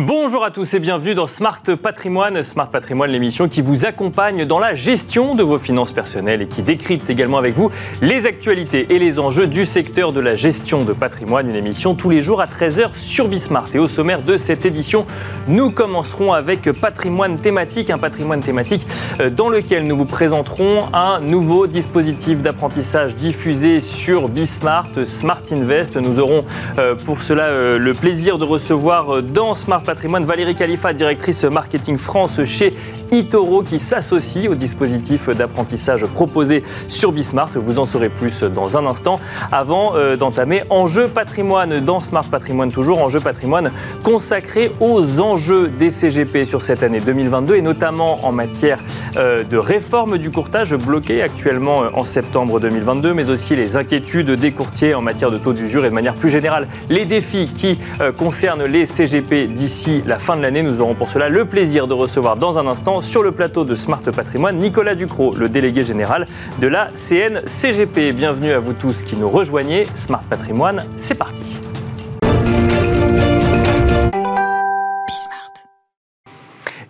Bonjour à tous et bienvenue dans Smart Patrimoine. Smart Patrimoine, l'émission qui vous accompagne dans la gestion de vos finances personnelles et qui décrypte également avec vous les actualités et les enjeux du secteur de la gestion de patrimoine. Une émission tous les jours à 13h sur Bismart. Et au sommaire de cette édition, nous commencerons avec patrimoine thématique, un patrimoine thématique euh, dans lequel nous vous présenterons un nouveau dispositif d'apprentissage diffusé sur Bismart, Smart Invest. Nous aurons euh, pour cela euh, le plaisir de recevoir dans Smart patrimoine. Valérie Khalifa, directrice marketing France chez Itoro, qui s'associe au dispositif d'apprentissage proposé sur Bismart. Vous en saurez plus dans un instant. Avant euh, d'entamer Enjeu patrimoine dans Smart Patrimoine, toujours Enjeu patrimoine consacré aux enjeux des CGP sur cette année 2022 et notamment en matière euh, de réforme du courtage bloqué actuellement euh, en septembre 2022, mais aussi les inquiétudes des courtiers en matière de taux d'usure et de manière plus générale les défis qui concernent les CGP d'ici d'ici la fin de l'année. Nous aurons pour cela le plaisir de recevoir dans un instant sur le plateau de Smart Patrimoine Nicolas Ducrot, le délégué général de la CNCGP. Bienvenue à vous tous qui nous rejoignez. Smart Patrimoine, c'est parti.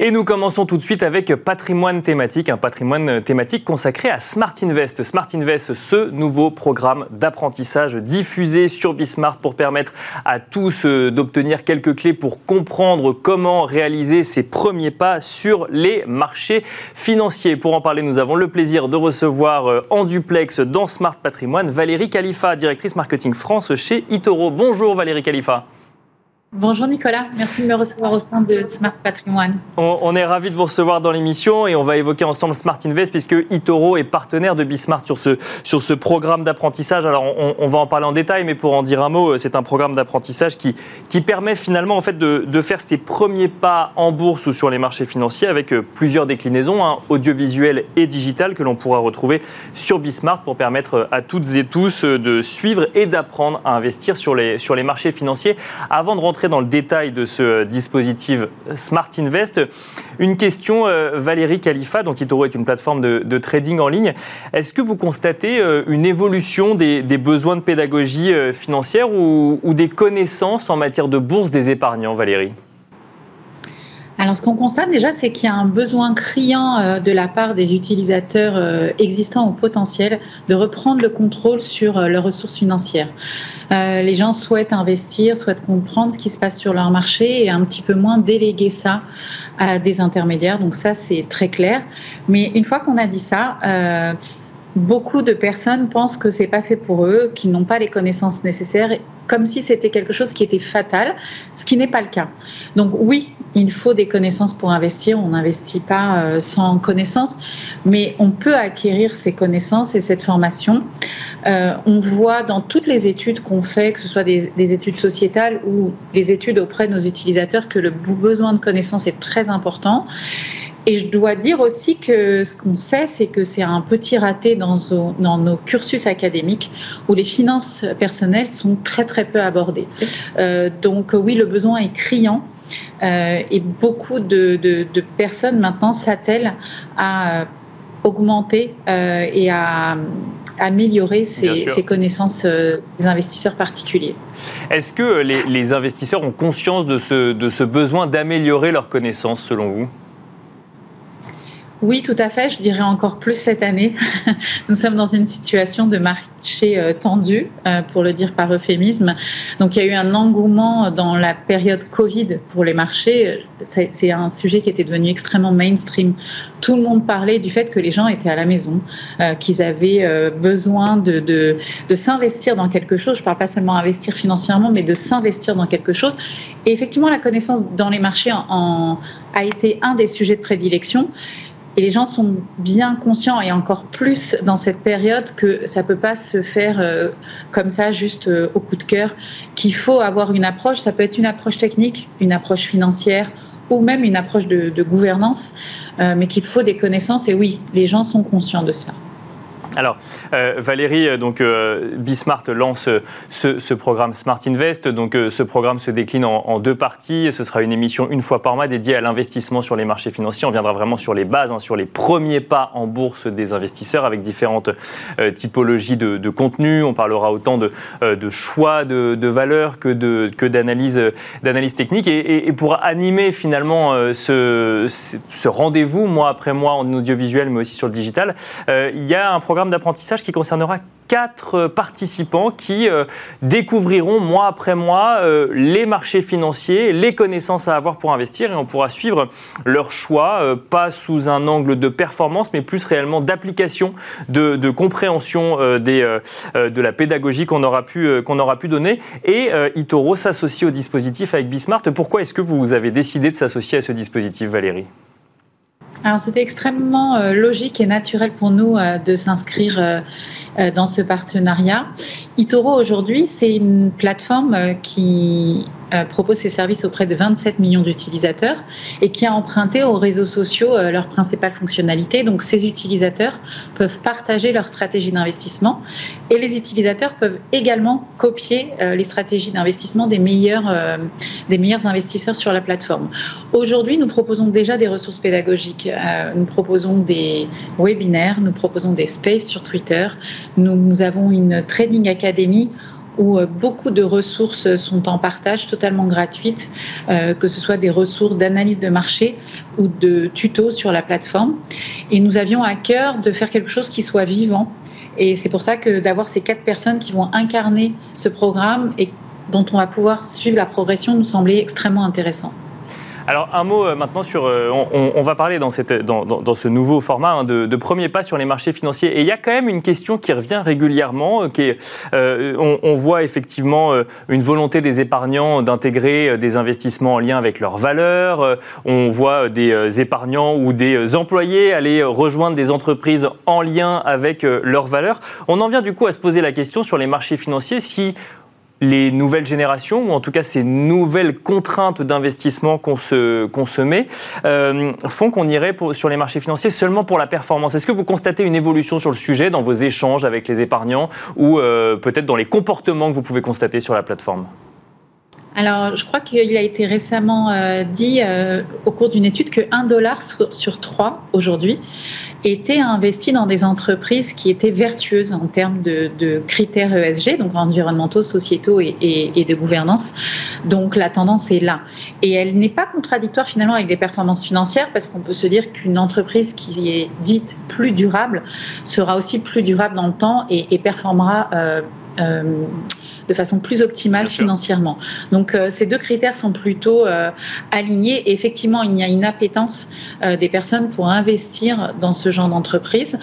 Et nous commençons tout de suite avec patrimoine thématique, un patrimoine thématique consacré à Smart Invest. Smart Invest, ce nouveau programme d'apprentissage diffusé sur Bismart pour permettre à tous euh, d'obtenir quelques clés pour comprendre comment réaliser ses premiers pas sur les marchés financiers. Pour en parler, nous avons le plaisir de recevoir euh, en duplex dans Smart Patrimoine Valérie Khalifa, directrice marketing France chez Itoro. Bonjour Valérie Khalifa. Bonjour Nicolas, merci de me recevoir au sein de Smart Patrimoine. On, est ravi de vous recevoir dans l'émission et on va évoquer ensemble Smart Invest puisque Itoro est partenaire de Bismart sur ce, sur ce programme d'apprentissage. Alors on, va en parler en détail, mais pour en dire un mot, c'est un programme d'apprentissage qui, qui permet finalement en fait de, de, faire ses premiers pas en bourse ou sur les marchés financiers avec euh, plusieurs déclinaisons, hein, audiovisuelles et digitales que l'on pourra retrouver sur Bismart pour permettre à toutes et tous de suivre et d'apprendre à investir sur les, sur les marchés financiers. Avant de rentrer dans le détail de ce dispositif Smart Invest, une question, euh, Valérie Khalifa, donc Itoro est une plateforme de, trading en ligne. Est-ce que vous constatez euh, une évolution des, besoins de pédagogie euh, financière ou des connaissances en matière de bourse des épargnants, Valérie? Alors, ce qu'on constate déjà, c'est qu'il y a un besoin criant euh, de la part des utilisateurs euh, existants ou potentiels de reprendre le contrôle sur euh, leurs ressources financières. les gens souhaitent investir, souhaitent comprendre ce qui se passe sur leur marché et un petit peu moins déléguer ça à des intermédiaires. Donc ça, c'est très clair. Mais une fois qu'on a dit ça, beaucoup de personnes pensent que c'est pas fait pour eux, qu'ils n'ont pas les connaissances nécessaires, comme si c'était quelque chose qui était fatal, ce qui n'est pas le cas. Donc oui, il faut des connaissances pour investir. On n'investit pas euh, sans connaissances, mais on peut acquérir ces connaissances et cette formation. Euh, on voit dans toutes les études qu'on fait, que ce soit des, des, études sociétales ou les études auprès de nos utilisateurs, que le besoin de connaissances est très important. Et je dois dire aussi que ce qu'on sait, c'est que c'est un petit raté dans, dans, nos cursus académiques où les finances personnelles sont très très peu abordées. Euh, donc oui, le besoin est criant. Euh, et beaucoup de, de, personnes maintenant s'attellent à augmenter euh, et à améliorer ces, connaissances des investisseurs particuliers. Est-ce que les, les, investisseurs ont conscience de ce, de ce besoin d'améliorer leurs connaissances selon vous? Oui, tout à fait. Je dirais encore plus cette année. Nous sommes dans une situation de marché euh, tendu, euh, pour le dire par euphémisme. Donc, il y a eu un engouement dans la période Covid pour les marchés. C'est un sujet qui était devenu extrêmement mainstream. Tout le monde parlait du fait que les gens étaient à la maison, euh, qu'ils avaient besoin de, de, s'investir dans quelque chose. Je ne parle pas seulement investir financièrement, mais de s'investir dans quelque chose. Et effectivement, la connaissance dans les marchés en, a été un des sujets de prédilection. Et les gens sont bien conscients, et encore plus dans cette période, que ça ne peut pas se faire euh, comme ça, juste euh, au coup de cœur, qu'il faut avoir une approche, ça peut être une approche technique, une approche financière, ou même une approche de, gouvernance, euh, mais qu'il faut des connaissances, et oui, les gens sont conscients de cela. Alors, euh, Valérie, euh, donc euh, Bismart lance ce, programme Smart Invest. Donc, ce programme se décline en, deux parties. Ce sera une émission une fois par mois dédiée à l'investissement sur les marchés financiers. On viendra vraiment sur les bases, hein, sur les premiers pas en bourse des investisseurs avec différentes typologies de, contenu. On parlera autant de, choix de, valeurs que de que d'analyse d'analyse technique. Et, pour animer finalement ce, ce rendez-vous mois après mois en audiovisuel, mais aussi sur le digital, il y a un programme d'apprentissage qui concernera quatre participants qui euh, découvriront mois après mois euh, les marchés financiers, les connaissances à avoir pour investir et on pourra suivre leur choix, euh, pas sous un angle de performance, mais plus réellement d'application, de, compréhension des, de la pédagogie qu'on aura, pu, qu'on aura pu donner. Et Itoro s'associe au dispositif avec Bismart. Pourquoi est-ce que vous avez décidé de s'associer à ce dispositif, Valérie? Alors c'était extrêmement euh, logique et naturel pour nous euh, de s'inscrire euh, dans ce partenariat. Itoro aujourd'hui, c'est une plateforme qui propose ses services auprès de 27 millions d'utilisateurs et qui a emprunté aux réseaux sociaux euh, leur principale fonctionnalité. Donc ces utilisateurs peuvent partager leur stratégie d'investissement et les utilisateurs peuvent également copier euh, les stratégies d'investissement des meilleurs, des meilleurs investisseurs sur la plateforme. Aujourd'hui, nous proposons déjà des ressources pédagogiques. nous proposons des webinaires, nous proposons des spaces sur Twitter. Nous, nous avons une trading academy où euh, beaucoup de ressources sont en partage totalement gratuites, euh, que ce soit des ressources d'analyse de marché ou de tutos sur la plateforme. Et nous avions à cœur de faire quelque chose qui soit vivant. Et c'est pour ça que d'avoir ces quatre personnes qui vont incarner ce programme et dont on va pouvoir suivre la progression nous semblait extrêmement intéressant. Alors un mot euh, maintenant sur, euh, on, va parler dans, cette, dans, ce nouveau format hein, de, premier pas sur les marchés financiers. Et il y a quand même une question qui revient régulièrement, euh, qui est, on, voit effectivement une volonté des épargnants d'intégrer des investissements en lien avec leurs valeurs. On voit des épargnants ou des employés aller rejoindre des entreprises en lien avec leurs valeurs. On en vient du coup à se poser la question sur les marchés financiers si les nouvelles générations, ou en tout cas ces nouvelles contraintes d'investissement qu'on se, met, euh, font qu'on irait sur les marchés financiers seulement pour la performance. Est-ce que vous constatez une évolution sur le sujet dans vos échanges avec les épargnants ou euh, peut-être dans les comportements que vous pouvez constater sur la plateforme? Alors, je crois qu'il a été récemment euh, dit au cours d'une étude que 1 dollar sur, 3 aujourd'hui était investi dans des entreprises qui étaient vertueuses en termes de, critères ESG, donc environnementaux, sociétaux et, et, de gouvernance. Donc la tendance est là. Et elle n'est pas contradictoire finalement avec des performances financières parce qu'on peut se dire qu'une entreprise qui est dite plus durable sera aussi plus durable dans le temps et, et performera euh, euh, de façon plus optimale financièrement. Donc euh, ces deux critères sont plutôt euh, alignés. Et effectivement, il y a une appétence des personnes pour investir dans ce genre d'entreprise.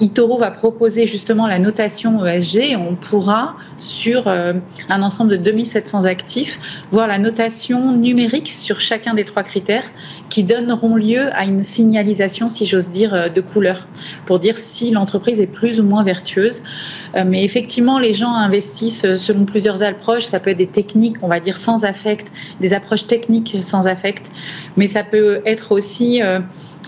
Itoro va proposer justement la notation ESG. On pourra, sur euh, un ensemble de 2700 actifs, voir la notation numérique sur chacun des trois critères qui donneront lieu à une signalisation, si j'ose dire, euh, de couleur pour dire si l'entreprise est plus ou moins vertueuse. Euh, mais effectivement, les gens investissent selon plusieurs approches. Ça peut être des techniques, on va dire, sans affect, des approches techniques sans affect, mais ça peut être aussi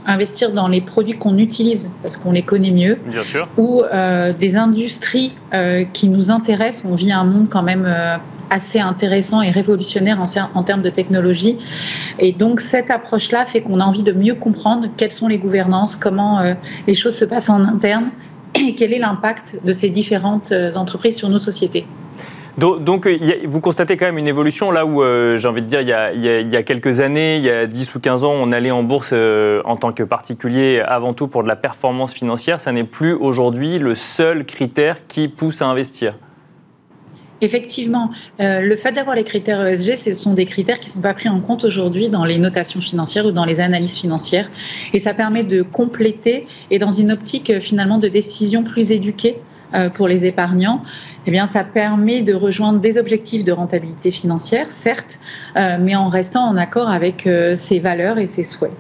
investir dans les produits qu'on utilise parce qu'on les connaît mieux, Bien sûr. ou euh, des industries euh, qui nous intéressent. On vit un monde quand même euh, assez intéressant et révolutionnaire en, en, termes de technologie. Et donc cette approche-là fait qu'on a envie de mieux comprendre quelles sont les gouvernances, comment les choses se passent en interne et quel est l'impact de ces différentes entreprises sur nos sociétés. Donc, vous constatez quand même une évolution là où, euh, j'ai envie de dire, il y, a, quelques années, il y a 10 ou 15 ans, on allait en bourse euh, en tant que particulier avant tout pour de la performance financière. Ça n'est plus aujourd'hui le seul critère qui pousse à investir. Effectivement, euh, le fait d'avoir les critères ESG, ce sont des critères qui ne sont pas pris en compte aujourd'hui dans les notations financières ou dans les analyses financières. Et ça permet de compléter et dans une optique finalement de décision plus éduquée euh, pour les épargnants, eh bien, ça permet de rejoindre des objectifs de rentabilité financière, certes, euh, mais en restant en accord avec euh, ses valeurs et ses souhaits.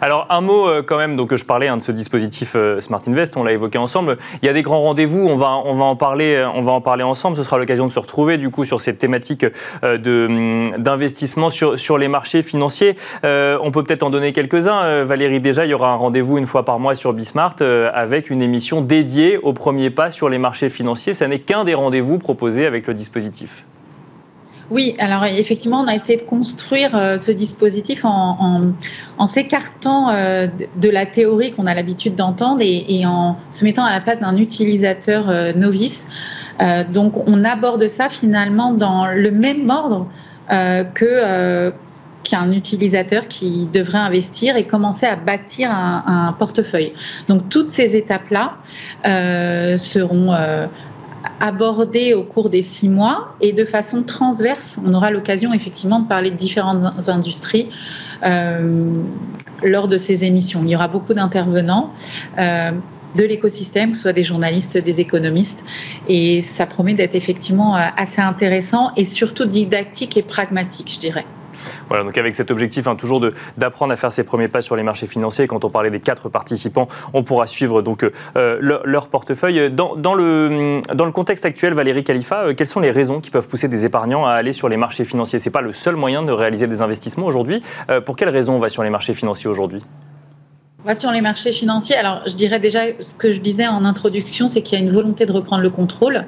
Alors un mot euh, quand même, donc je parlais hein, de ce dispositif euh, Smart Invest, on l'a évoqué ensemble. Il y a des grands rendez-vous, on va, on va en parler, euh, ensemble. Ce sera l'occasion de se retrouver du coup sur cette thématique hum, d'investissement sur, les marchés financiers. on peut peut-être en donner quelques-uns. Valérie, déjà, il y aura un rendez-vous une fois par mois sur Bismart avec une émission dédiée au premier pas sur les marchés financiers. Ce n'est qu'un des rendez-vous proposés avec le dispositif. Oui, alors effectivement, on a essayé de construire euh, ce dispositif en, s'écartant euh, de la théorie qu'on a l'habitude d'entendre et, en se mettant à la place d'un utilisateur euh, novice. donc, on aborde ça finalement dans le même ordre que qu'un utilisateur qui devrait investir et commencer à bâtir un, portefeuille. Donc toutes ces étapes-là seront abordé au cours des six mois et de façon transverse. On aura l'occasion effectivement de parler de différentes industries euh, lors de ces émissions. Il y aura beaucoup d'intervenants. Euh, de l'écosystème, que ce soit des journalistes, des économistes. Et ça promet d'être effectivement euh, assez intéressant et surtout didactique et pragmatique, je dirais. Voilà, donc avec cet objectif hein, toujours d'apprendre à faire ses premiers pas sur les marchés financiers. Quand on parlait des quatre participants, on pourra suivre donc euh, leur, portefeuille. Dans, le, contexte actuel, Valérie Khalifa, euh, quelles sont les raisons qui peuvent pousser des épargnants à aller sur les marchés financiers? C'est pas le seul moyen de réaliser des investissements aujourd'hui. Euh, pour quelles raisons on va sur les marchés financiers aujourd'hui? On va sur les marchés financiers. Alors, je dirais déjà ce que je disais en introduction, c'est qu'il y a une volonté de reprendre le contrôle.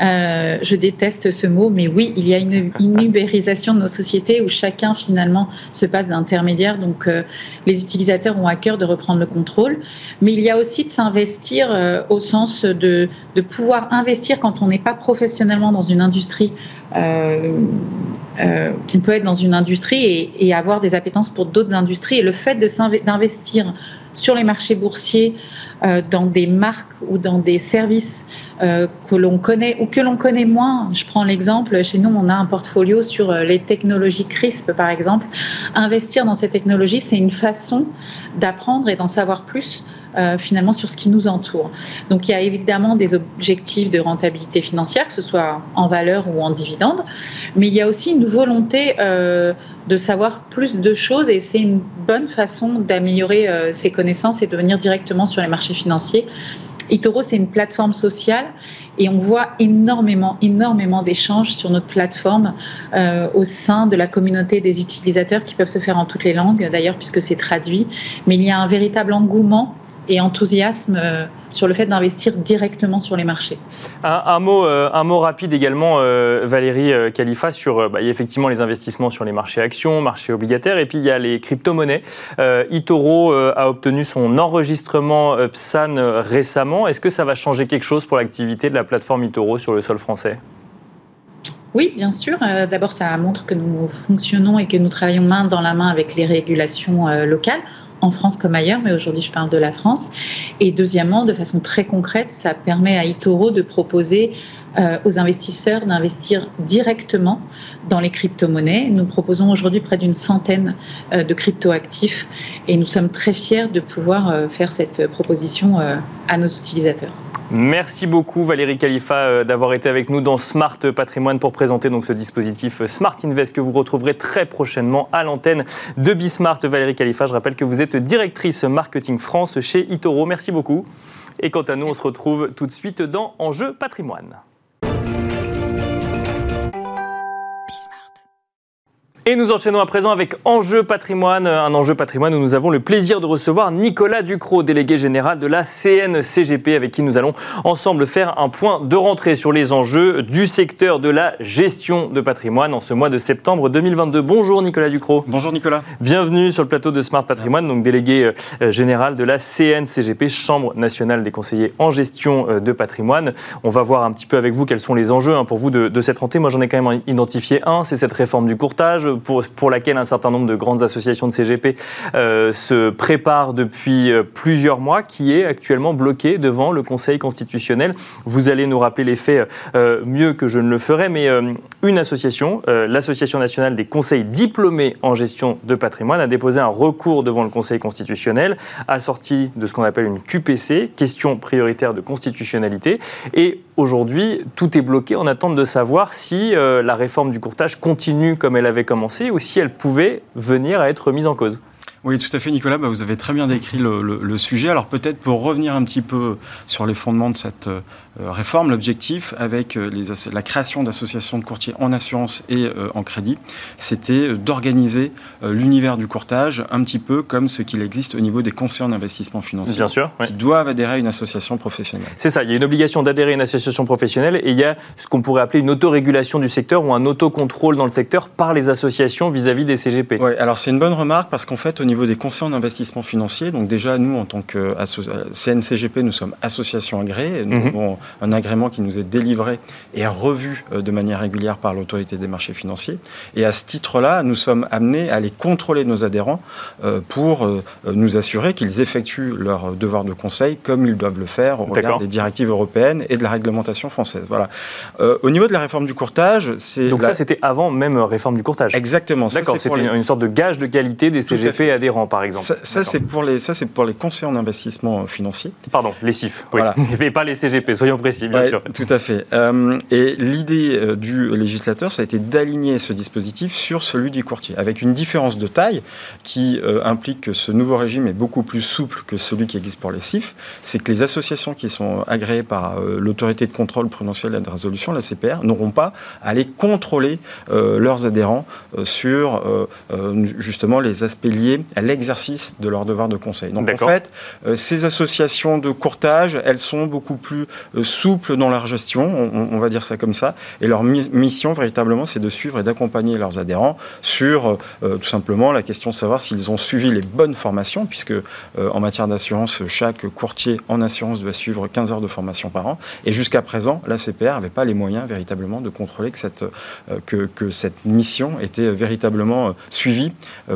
Euh, je déteste ce mot, mais oui, il y a une, ubérisation de nos sociétés où chacun finalement se passe d'intermédiaire. Donc euh, les utilisateurs ont à cœur de reprendre le contrôle. Mais il y a aussi de s'investir euh, au sens de, de, pouvoir investir quand on n'est pas professionnellement dans une industrie. on peut être dans une industrie et, avoir des appétences pour d'autres industries. Et le fait d'investir sur les marchés boursiers euh, dans des marques ou dans des services euh, que l'on connaît ou que l'on connaît moins. Je prends l'exemple, chez nous, on a un portfolio sur euh, les technologies CRISP, par exemple. Investir dans ces technologies, c'est une façon d'apprendre et d'en savoir plus finalement sur ce qui nous entoure. Donc il y a évidemment des objectifs de rentabilité financière, que ce soit en valeur ou en dividende, mais il y a aussi une volonté de savoir plus de choses et c'est une bonne façon d'améliorer euh, ses connaissances et de venir directement sur les marchés financiers. eToro, c'est une plateforme sociale et on voit énormément, énormément d'échanges sur notre plateforme euh, au sein de la communauté des utilisateurs qui peuvent se faire en toutes les langues, d'ailleurs, puisque c'est traduit. Mais il y a un véritable engouement et enthousiasme euh, sur le fait d'investir directement sur les marchés. Un, mot, euh, un mot rapide également, euh, Valérie Khalifa, sur bah, effectivement les investissements sur les marchés actions, marchés obligataires, et puis il y a les crypto-monnaies. Itoro a obtenu son enregistrement PSAN récemment. Est-ce que ça va changer quelque chose pour l'activité de la plateforme Itoro sur le sol français? Oui, bien sûr. D'abord, ça montre que nous fonctionnons et que nous travaillons main dans la main avec les régulations locales en France comme ailleurs, mais aujourd'hui je parle de la France. Et deuxièmement, de façon très concrète, ça permet à Itoro de proposer euh, aux investisseurs d'investir directement dans les crypto-monnaies. Nous proposons aujourd'hui près d'une centaine euh, de crypto-actifs et nous sommes très fiers de pouvoir euh, faire cette proposition à nos utilisateurs. Merci beaucoup Valérie Khalifa d'avoir été avec nous dans Smart Patrimoine pour présenter donc ce dispositif Smart Invest que vous retrouverez très prochainement à l'antenne de Bismart. Valérie Khalifa, je rappelle que vous êtes directrice marketing France chez Itoro. Merci beaucoup. Et quant à nous, on se retrouve tout de suite dans Enjeu Patrimoine. Et nous enchaînons à présent avec Enjeu patrimoine, un enjeu patrimoine où nous avons le plaisir de recevoir Nicolas Ducrot, délégué général de la CNCGP, avec qui nous allons ensemble faire un point de rentrée sur les enjeux du secteur de la gestion de patrimoine en ce mois de septembre 2022. Bonjour Nicolas Ducrot. Bonjour Nicolas. Bienvenue sur le plateau de Smart Patrimoine, donc délégué euh, général de la CNCGP, Chambre nationale des conseillers en gestion euh, de patrimoine. On va voir un petit peu avec vous quels sont les enjeux hein, pour vous de, de cette rentrée. Moi j'en ai quand même identifié un, c'est cette réforme du courtage pour, laquelle un certain nombre de grandes associations de CGP euh, se préparent depuis euh, plusieurs mois, qui est actuellement bloquée devant le Conseil constitutionnel. Vous allez nous rappeler les faits euh, mieux que je ne le ferai, mais une association, l'Association nationale des conseils diplômés en gestion de patrimoine, a déposé un recours devant le Conseil constitutionnel, assorti de ce qu'on appelle une QPC, question prioritaire de constitutionnalité, et aujourd'hui, tout est bloqué en attente de savoir si la réforme du courtage continue comme elle avait commencé ou si elle pouvait venir à être mise en cause. Oui, tout à fait, Nicolas. Bah, vous avez très bien décrit le, sujet. Alors peut-être pour revenir un petit peu sur les fondements de cette euh, réforme, l'objectif avec euh, les, la création d'associations de courtiers en assurance et euh, en crédit, c'était d'organiser l'univers du courtage un petit peu comme ce qu'il existe au niveau des conseillers en investissement financier. Bien sûr. Qui doivent adhérer à une association professionnelle. C'est ça. Il y a une obligation d'adhérer à une association professionnelle et il y a ce qu'on pourrait appeler une autorégulation du secteur ou un autocontrôle dans le secteur par les associations vis-à-vis des CGP. Oui, alors c'est une bonne remarque parce qu'en fait, au niveau des conseillers en investissement financier, donc déjà, nous, en tant que euh, CNCGP, nous sommes association agréée. Nous mhm. avons un agrément qui nous est délivré et revu euh, de manière régulière par l'autorité des marchés financiers. Et à ce titre-là, nous sommes amenés à aller contrôler nos adhérents euh, pour nous assurer qu'ils effectuent leur devoir de conseil comme ils doivent le faire au regard des directives européennes et de la réglementation française. Voilà. au niveau de la réforme du courtage, c'est... Donc ça, c'était avant même réforme du courtage Exactement. D'accord, c'était une sorte de gage de qualité des CGP adhérents, par exemple. Ça, c'est pour les, ça c'est pour les conseils en investissement financier. Pardon, les CIF. Oui. Voilà. Et pas les CGP. Soyons précis, bien sûr. Tout à fait. Euh, et l'idée euh, du législateur, ça a été d'aligner ce dispositif sur celui du courtier, avec une différence de taille qui euh, implique que ce nouveau régime est beaucoup plus souple que celui qui existe pour les CIF. C'est que les associations qui sont agréées par l'autorité de contrôle prudentiel et de résolution, la CPR, n'auront pas à aller contrôler leurs adhérents sur justement les aspects liés à l'exercice de leur devoir de conseil. Donc en fait, euh, ces associations de courtage, elles sont beaucoup plus euh, souples dans leur gestion, on, va dire ça comme ça, et leur mission véritablement, c'est de suivre et d'accompagner leurs adhérents sur euh, tout simplement la question de savoir s'ils ont suivi les bonnes formations, puisque en matière d'assurance, chaque courtier en assurance doit suivre 15 heures de formation par an, et jusqu'à présent, la CPR n'avait pas les moyens véritablement de contrôler que cette, que, que cette mission était véritablement suivie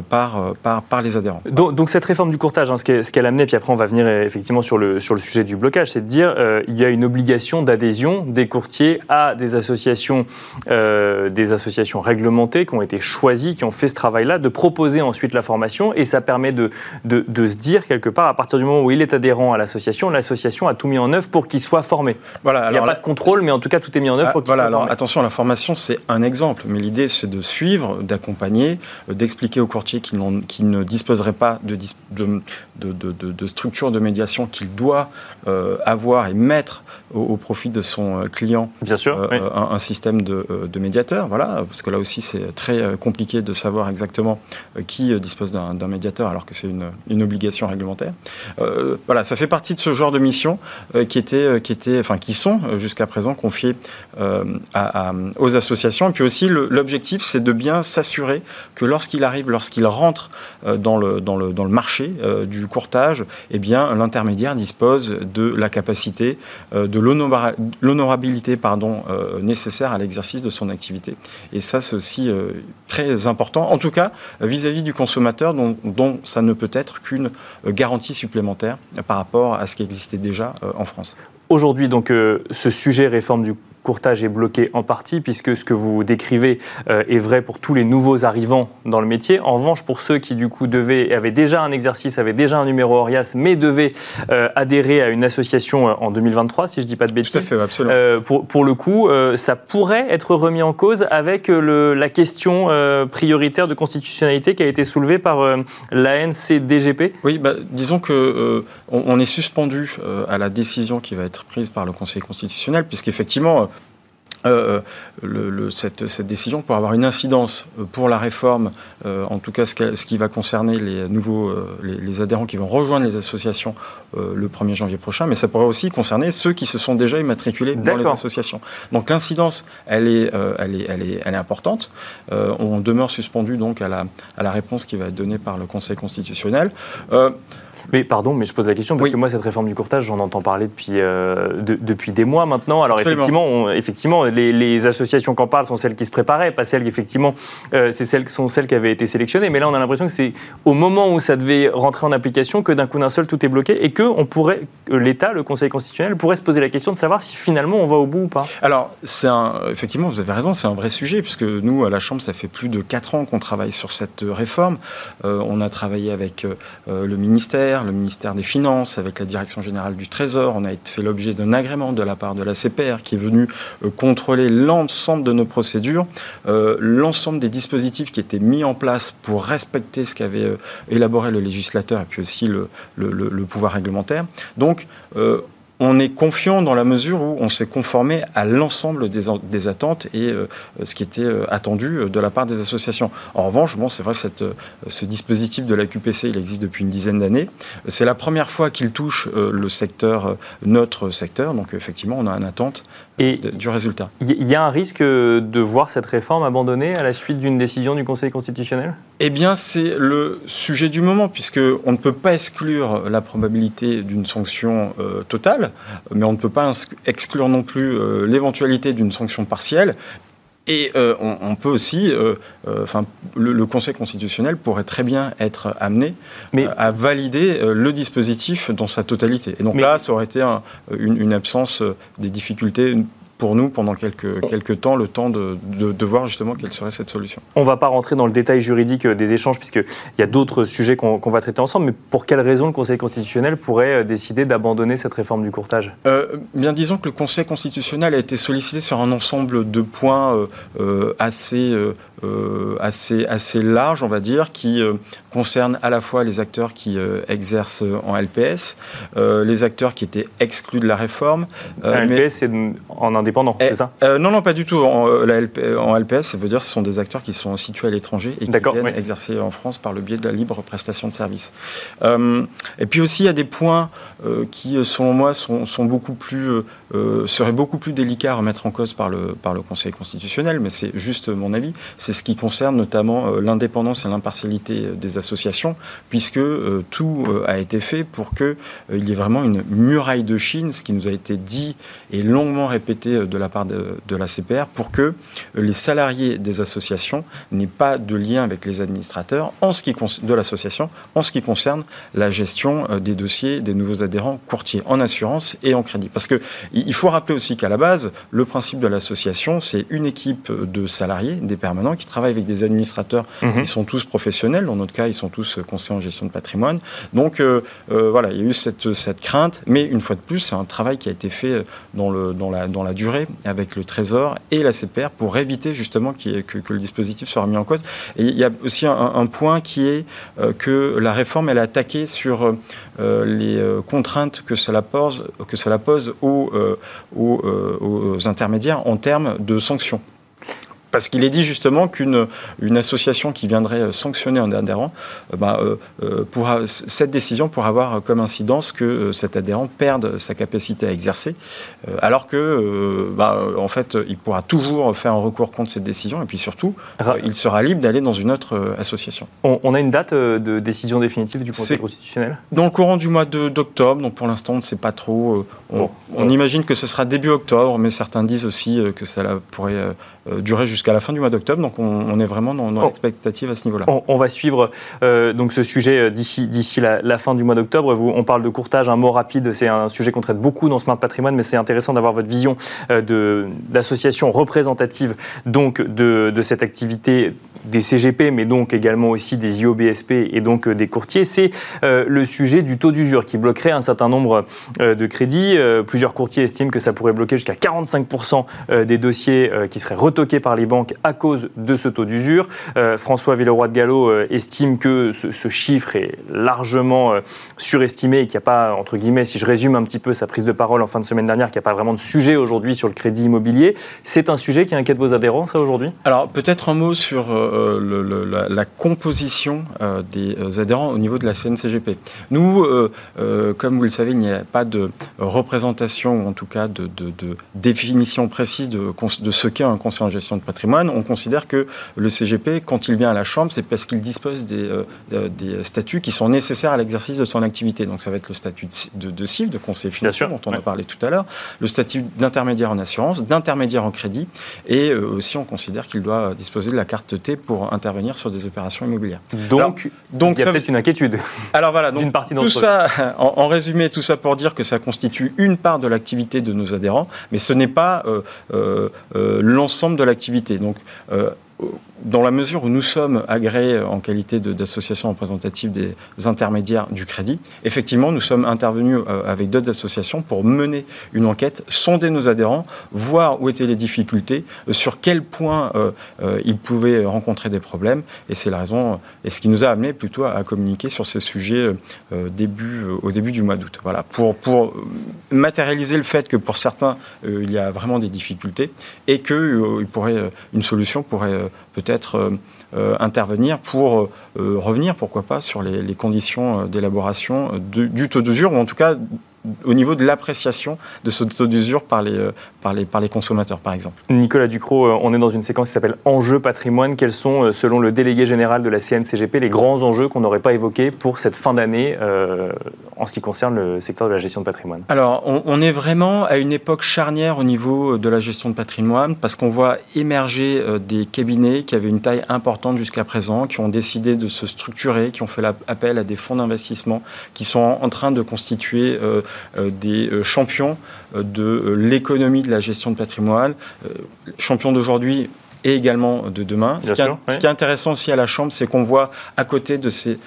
par, par, par les adhérents. Donc, cette réforme du courtage, hein, ce qu'elle a amené, puis après on va venir euh, effectivement sur le, sur le sujet du blocage, c'est de dire euh, il y a une obligation d'adhésion des courtiers à des associations, euh, des associations réglementées qui ont été choisies, qui ont fait ce travail-là, de proposer ensuite la formation et ça permet de, de, de, se dire quelque part, à partir du moment où il est adhérent à l'association, l'association a tout mis en œuvre pour qu'il soit formé. Voilà, il n'y a pas de contrôle, mais en tout cas tout est mis en œuvre ah, pour qu'il voilà, soit alors, Attention, la formation c'est un exemple, mais l'idée c'est de suivre, d'accompagner, d'expliquer aux courtiers qui, qui ne disposeraient pas de, de, de, de structure de médiation qu'il doit euh, avoir et mettre au, profit de son euh, client Bien sûr, euh, un, système de, médiateur. Voilà, parce que là aussi, c'est très compliqué de savoir exactement qui dispose d'un médiateur alors que c'est une, une, obligation réglementaire. voilà, ça fait partie de ce genre de missions qui, étaient, qui, étaient, enfin, qui sont jusqu'à présent confiées à, aux associations. Et puis aussi, l'objectif, c'est de bien s'assurer que lorsqu'il arrive, lorsqu'il rentre dans, le, dans, le, dans le marché du courtage, eh bien, l'intermédiaire dispose de la capacité, euh, de l'honorabilité pardon, euh, nécessaire à l'exercice de son activité. Et ça, c'est aussi euh, très important, en tout cas vis-à-vis du consommateur, dont, dont, ça ne peut être qu'une garantie supplémentaire par rapport à ce qui existait déjà en France. Aujourd'hui, donc, ce sujet réforme du courtage est bloqué en partie, puisque ce que vous décrivez euh, est vrai pour tous les nouveaux arrivants dans le métier. En revanche, pour ceux qui, du coup, devaient, avaient déjà un exercice, avaient déjà un numéro Orias, mais devaient euh, adhérer à une association euh, en 2023, si je ne dis pas de bêtises. Tout à fait, absolument. pour, pour, le coup, ça pourrait être remis en cause avec le, la question prioritaire de constitutionnalité qui a été soulevée par l'ANCDGP Oui, bah, disons que on, est suspendu à la décision qui va être prise par le Conseil constitutionnel, puisqu'effectivement, euh, le, cette, cette, décision pour avoir une incidence euh, pour la réforme, euh, en tout cas ce, ce, qui va concerner les nouveaux les, adhérents qui vont rejoindre les associations le 1er janvier prochain, mais ça pourrait aussi concerner ceux qui se sont déjà immatriculés dans les associations. Donc l'incidence, elle est, elle, est, elle, est, elle est importante. on demeure suspendu donc à la, à la réponse qui va être donnée par le Conseil constitutionnel. Mais pardon, mais je pose la question parce que moi, cette réforme du courtage, j'en entends parler depuis, euh, depuis des mois maintenant. Alors effectivement, effectivement les, associations qui en parlent sont celles qui se préparaient, pas celles qui, effectivement, euh, c'est celles, sont celles qui avaient été sélectionnées. Mais là, on a l'impression que c'est au moment où ça devait rentrer en application que d'un coup d'un seul, tout est bloqué et que on pourrait, l'État, le Conseil constitutionnel, pourrait se poser la question de savoir si finalement on va au bout ou pas. Alors, c'est effectivement, vous avez raison, c'est un vrai sujet puisque nous, à la Chambre, ça fait plus de 4 ans qu'on travaille sur cette réforme. Euh, on a travaillé avec le ministère le ministère des Finances, avec la Direction générale du Trésor. On a fait l'objet d'un agrément de la part de la CPR qui est venu contrôler l'ensemble de nos procédures, l'ensemble des dispositifs qui étaient mis en place pour respecter ce qu'avait élaboré le législateur et puis aussi le, le pouvoir réglementaire. On est confiant dans la mesure où on s'est conformé à l'ensemble des, attentes et euh, ce qui était euh, attendu euh, de la part des associations. En revanche, bon, c'est vrai que ce dispositif de la QPC, il existe depuis une dizaine d'années. C'est la première fois qu'il touche le secteur, notre secteur, donc effectivement, on a une attente du résultat. Il y a un risque de voir cette réforme abandonnée à la suite d'une décision du Conseil constitutionnel? Eh bien, c'est le sujet du moment, puisqu'on ne peut pas exclure la probabilité d'une sanction totale mais on ne peut pas exclure non plus euh, l'éventualité d'une sanction partielle. Et euh, on, peut aussi, euh, enfin, le, Conseil constitutionnel pourrait très bien être amené à valider le dispositif dans sa totalité. Et donc là, ça aurait été une, absence des difficultés pour nous pendant quelques, quelques temps, le temps de, de, voir justement quelle serait cette solution. On ne va pas rentrer dans le détail juridique euh, des échanges, puisqu'il y a d'autres sujets qu'on va traiter ensemble, mais pour quelles raisons le Conseil constitutionnel pourrait euh, décider d'abandonner cette réforme du courtage? Euh, Bien disons que le Conseil constitutionnel a été sollicité sur un ensemble de points assez, assez, assez larges, on va dire, qui concernent à la fois les acteurs qui exercent en LPS, les acteurs qui étaient exclus de la réforme. Un LPS, c'est en indépendant, c'est ça? euh, Non, non, pas du tout. En, euh, en, LPS, ça veut dire que ce sont des acteurs qui sont situés à l'étranger et qui viennent exercer en France par le biais de la libre prestation de services. Euh, et puis aussi, il y a des points qui, selon moi, sont, sont beaucoup plus euh, serait beaucoup plus délicat à remettre en cause par le, par le Conseil constitutionnel, mais c'est juste mon avis. C'est ce qui concerne notamment euh, l'indépendance et l'impartialité euh, des associations, puisque tout a été fait pour qu'il y ait vraiment une muraille de Chine, ce qui nous a été dit et longuement répété de la part de, la CPR, pour que les salariés des associations n'aient pas de lien avec les administrateurs en ce qui de l'association en ce qui concerne la gestion des dossiers des nouveaux adhérents courtiers en assurance et en crédit. Parce que il faut rappeler aussi qu'à la base, le principe de l'association, c'est une équipe de salariés, des permanents, qui travaillent avec des administrateurs mhm. qui sont tous professionnels. Dans notre cas, ils sont tous conseillers en gestion de patrimoine. Donc euh, euh, voilà, il y a eu cette, cette crainte. Mais une fois de plus, c'est un travail qui a été fait dans, le, dans, la, dans la durée avec le Trésor et la CPR pour éviter justement que, que, le dispositif soit remis en cause. Et il y a aussi un, point qui est euh, que la réforme, elle a attaqué sur les contraintes que cela pose, que cela pose aux euh, aux, intermédiaires en termes de sanctions. Parce qu'il est dit justement qu'une une association qui viendrait sanctionner un adhérent, euh, bah, euh, pourra, cette décision pourra avoir comme incidence que cet adhérent perde sa capacité à exercer, alors que, bah, en fait, il pourra toujours faire un recours contre cette décision, et puis surtout, il sera libre d'aller dans une autre association. On, a une date de décision définitive du Conseil constitutionnel? Dans le courant du mois d'octobre, donc pour l'instant, on ne sait pas trop. On, on imagine que ce sera début octobre, mais certains disent aussi euh, que ça pourrait euh, euh, durer jusqu'à la fin du mois d'octobre. Donc on, est vraiment dans, dans l'expectative à ce niveau-là. On, va suivre donc ce sujet d'ici d'ici la, fin du mois d'octobre. On parle de courtage, un mot rapide. C'est un sujet qu'on traite beaucoup dans Smart Patrimoine, mais c'est intéressant d'avoir votre vision d'association représentative donc de, de cette activité des CGP, mais donc également aussi des IOBSP et donc euh, des courtiers, c'est euh, le sujet du taux d'usure qui bloquerait un certain nombre euh, de crédits. plusieurs courtiers estiment que ça pourrait bloquer jusqu'à 45% des dossiers qui seraient retoqués par les banques à cause de ce taux d'usure. François Villeroy de Gallo estime que ce, chiffre est largement surestimé et qu'il n'y a pas, entre guillemets, si je résume un petit peu sa prise de parole en fin de semaine dernière, qu'il n'y a pas vraiment de sujet aujourd'hui sur le crédit immobilier. C'est un sujet qui inquiète vos adhérents, ça, aujourd'hui? Alors, peut-être un mot sur euh, la, composition euh, des euh, adhérents au niveau de la CNCGP. Nous, comme vous le savez, il n'y a pas de représentation, ou en tout cas de, définition précise de, de ce qu'est un conseiller en gestion de patrimoine. On considère que le CGP, quand il vient à la Chambre, c'est parce qu'il dispose des, des, statuts qui sont nécessaires à l'exercice de son activité. Donc ça va être le statut de, de CIF, de conseiller financier, dont on a parlé tout à l'heure, le statut d'intermédiaire en assurance, d'intermédiaire en crédit, et aussi on considère qu'il doit disposer de la carte T pour intervenir sur des opérations immobilières. Donc, donc il y a peut-être une inquiétude. Alors voilà, d'une partie tout ça, en, résumé, tout ça pour dire que ça constitue une part de l'activité de nos adhérents, mais ce n'est pas euh, euh, euh, l'ensemble de l'activité. Donc dans la mesure où nous sommes agréés en qualité d'association représentative des intermédiaires du crédit, effectivement, nous sommes intervenus euh, avec d'autres associations pour mener une enquête, sonder nos adhérents, voir où étaient les difficultés, euh, sur quel point euh, ils pouvaient rencontrer des problèmes. Et c'est la raison, et ce qui nous a amené plutôt à, communiquer sur ces sujets début, au début du mois d'août. Voilà, pour, pour matérialiser le fait que pour certains, il y a vraiment des difficultés et que pourrait, une solution pourrait peut-être euh, euh, intervenir pour euh, revenir, pourquoi pas, sur les, conditions d'élaboration du taux d'usure, ou en tout cas au niveau de l'appréciation de ce taux d'usure par les, par, les, consommateurs, par exemple. Nicolas Ducrot, on est dans une séquence qui s'appelle Enjeux patrimoine. Quels sont, selon le délégué général de la CNCGP, les grands enjeux qu'on n'aurait pas évoqués pour cette fin d'année en ce qui concerne le secteur de la gestion de patrimoine Alors, on, est vraiment à une époque charnière au niveau de la gestion de patrimoine parce qu'on voit émerger des cabinets qui avaient une taille importante jusqu'à présent, qui ont décidé de se structurer, qui ont fait appel à des fonds d'investissement, qui sont en, train de constituer euh, des euh, champions euh, de l'économie de la gestion de patrimoine, champions d'aujourd'hui et également de demain. Ce qui, ce qui, est intéressant aussi à la Chambre, c'est qu'on voit à côté de ces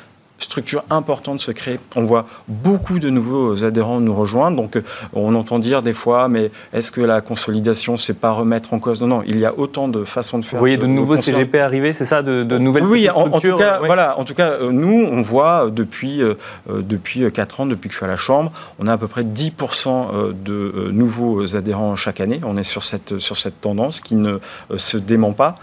structure importante se crée. On voit beaucoup de nouveaux adhérents nous rejoindre. Donc, euh, on entend dire des fois, mais est-ce que la consolidation, c'est pas remettre en cause? Non, non, il y a autant de façons de faire. Vous voyez de, nouveaux CGP arriver, c'est ça, de, nouvelles Oui, en, en, tout cas, voilà. En tout cas, euh, nous, on voit depuis euh, depuis 4 ans, depuis que je suis à la Chambre, on a à peu près 10% de nouveaux adhérents chaque année. On est sur cette sur cette tendance qui ne se dément pas.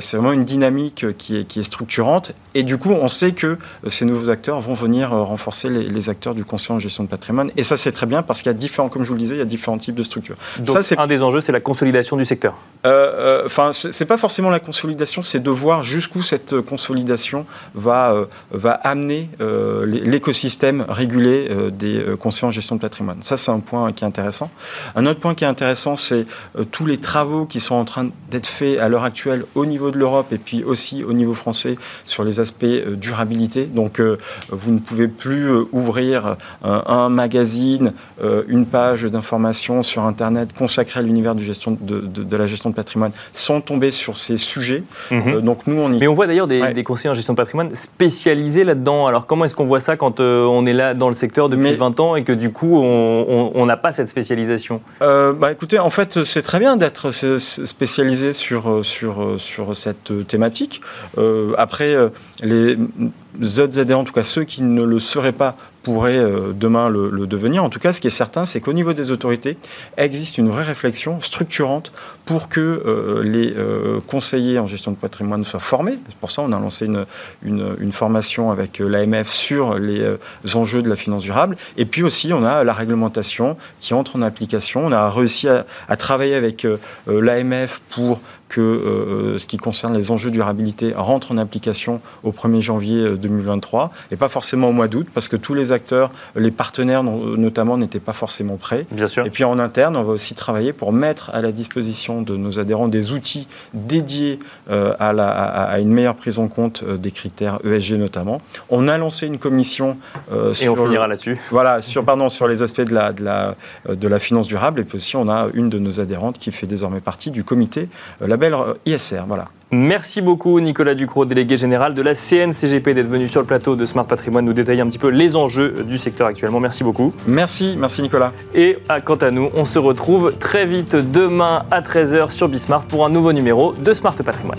c'est vraiment une dynamique qui est qui est structurante. Et du coup, on sait que c'est nouveaux acteurs vont venir euh, renforcer les, acteurs du conseil en gestion de patrimoine. Et ça, c'est très bien parce qu'il y a différents, comme je vous le disais, il y a différents types de structures. Donc, ça, un des enjeux, c'est la consolidation du secteur. Euh, euh, enfin, euh, c'est pas forcément la consolidation, c'est de voir jusqu'où cette consolidation va va amener l'écosystème régulé des conseillers en gestion de patrimoine. Ça, c'est un point qui est intéressant. Un autre point qui est intéressant, c'est tous les travaux qui sont en train d'être faits à l'heure actuelle au niveau de l'Europe et puis aussi au niveau français sur les aspects durabilité. Donc vous ne pouvez plus euh, ouvrir un, magazine, euh, une page d'information sur Internet consacrée à l'univers de, de, la gestion de patrimoine sans tomber sur ces sujets. Mhm. Euh, donc nous, on y... Mais on voit d'ailleurs des, conseillers en gestion de patrimoine spécialisés là-dedans. Alors comment est-ce qu'on voit ça quand on est là dans le secteur depuis 20 ans et que du coup on n'a pas cette spécialisation? Bah, Écoutez, en fait, c'est très bien d'être spécialisé sur, sur, sur cette thématique. après, les ZZD, en tout cas ceux qui ne le seraient pas, pourraient euh, demain le, devenir. En tout cas, ce qui est certain, c'est qu'au niveau des autorités, existe une vraie réflexion structurante pour que euh, les euh, conseillers en gestion de patrimoine soient formés. C'est pour ça qu'on a lancé une, une, formation avec l'AMF sur les enjeux de la finance durable. Et puis aussi, on a la réglementation qui entre en application. On a réussi à, à travailler avec l'AMF pour que euh, ce qui concerne les enjeux durabilité rentre en application au 1er janvier 2023 euh, et pas forcément au mois d'août parce que tous les acteurs, les partenaires notamment, n'étaient pas forcément prêts. Bien sûr. Et puis en interne, on va aussi travailler pour mettre à la disposition de nos adhérents des outils dédiés euh, à, la, à, une meilleure prise en compte des critères ESG notamment. On a lancé une commission sur et on finira là-dessus. Voilà, sur pardon sur les aspects de la, de la de la finance durable et puis aussi on a une de nos adhérentes qui fait désormais partie du comité la euh, ISR. Voilà. Merci beaucoup Nicolas Ducrot, délégué général de la CNCGP, d'être venu sur le plateau de Smart Patrimoine nous détailler un petit peu les enjeux du secteur actuellement. Merci beaucoup. Merci, merci Nicolas. Et quant à nous, on se retrouve très vite demain à 13h sur Bismart pour un nouveau numéro de Smart Patrimoine.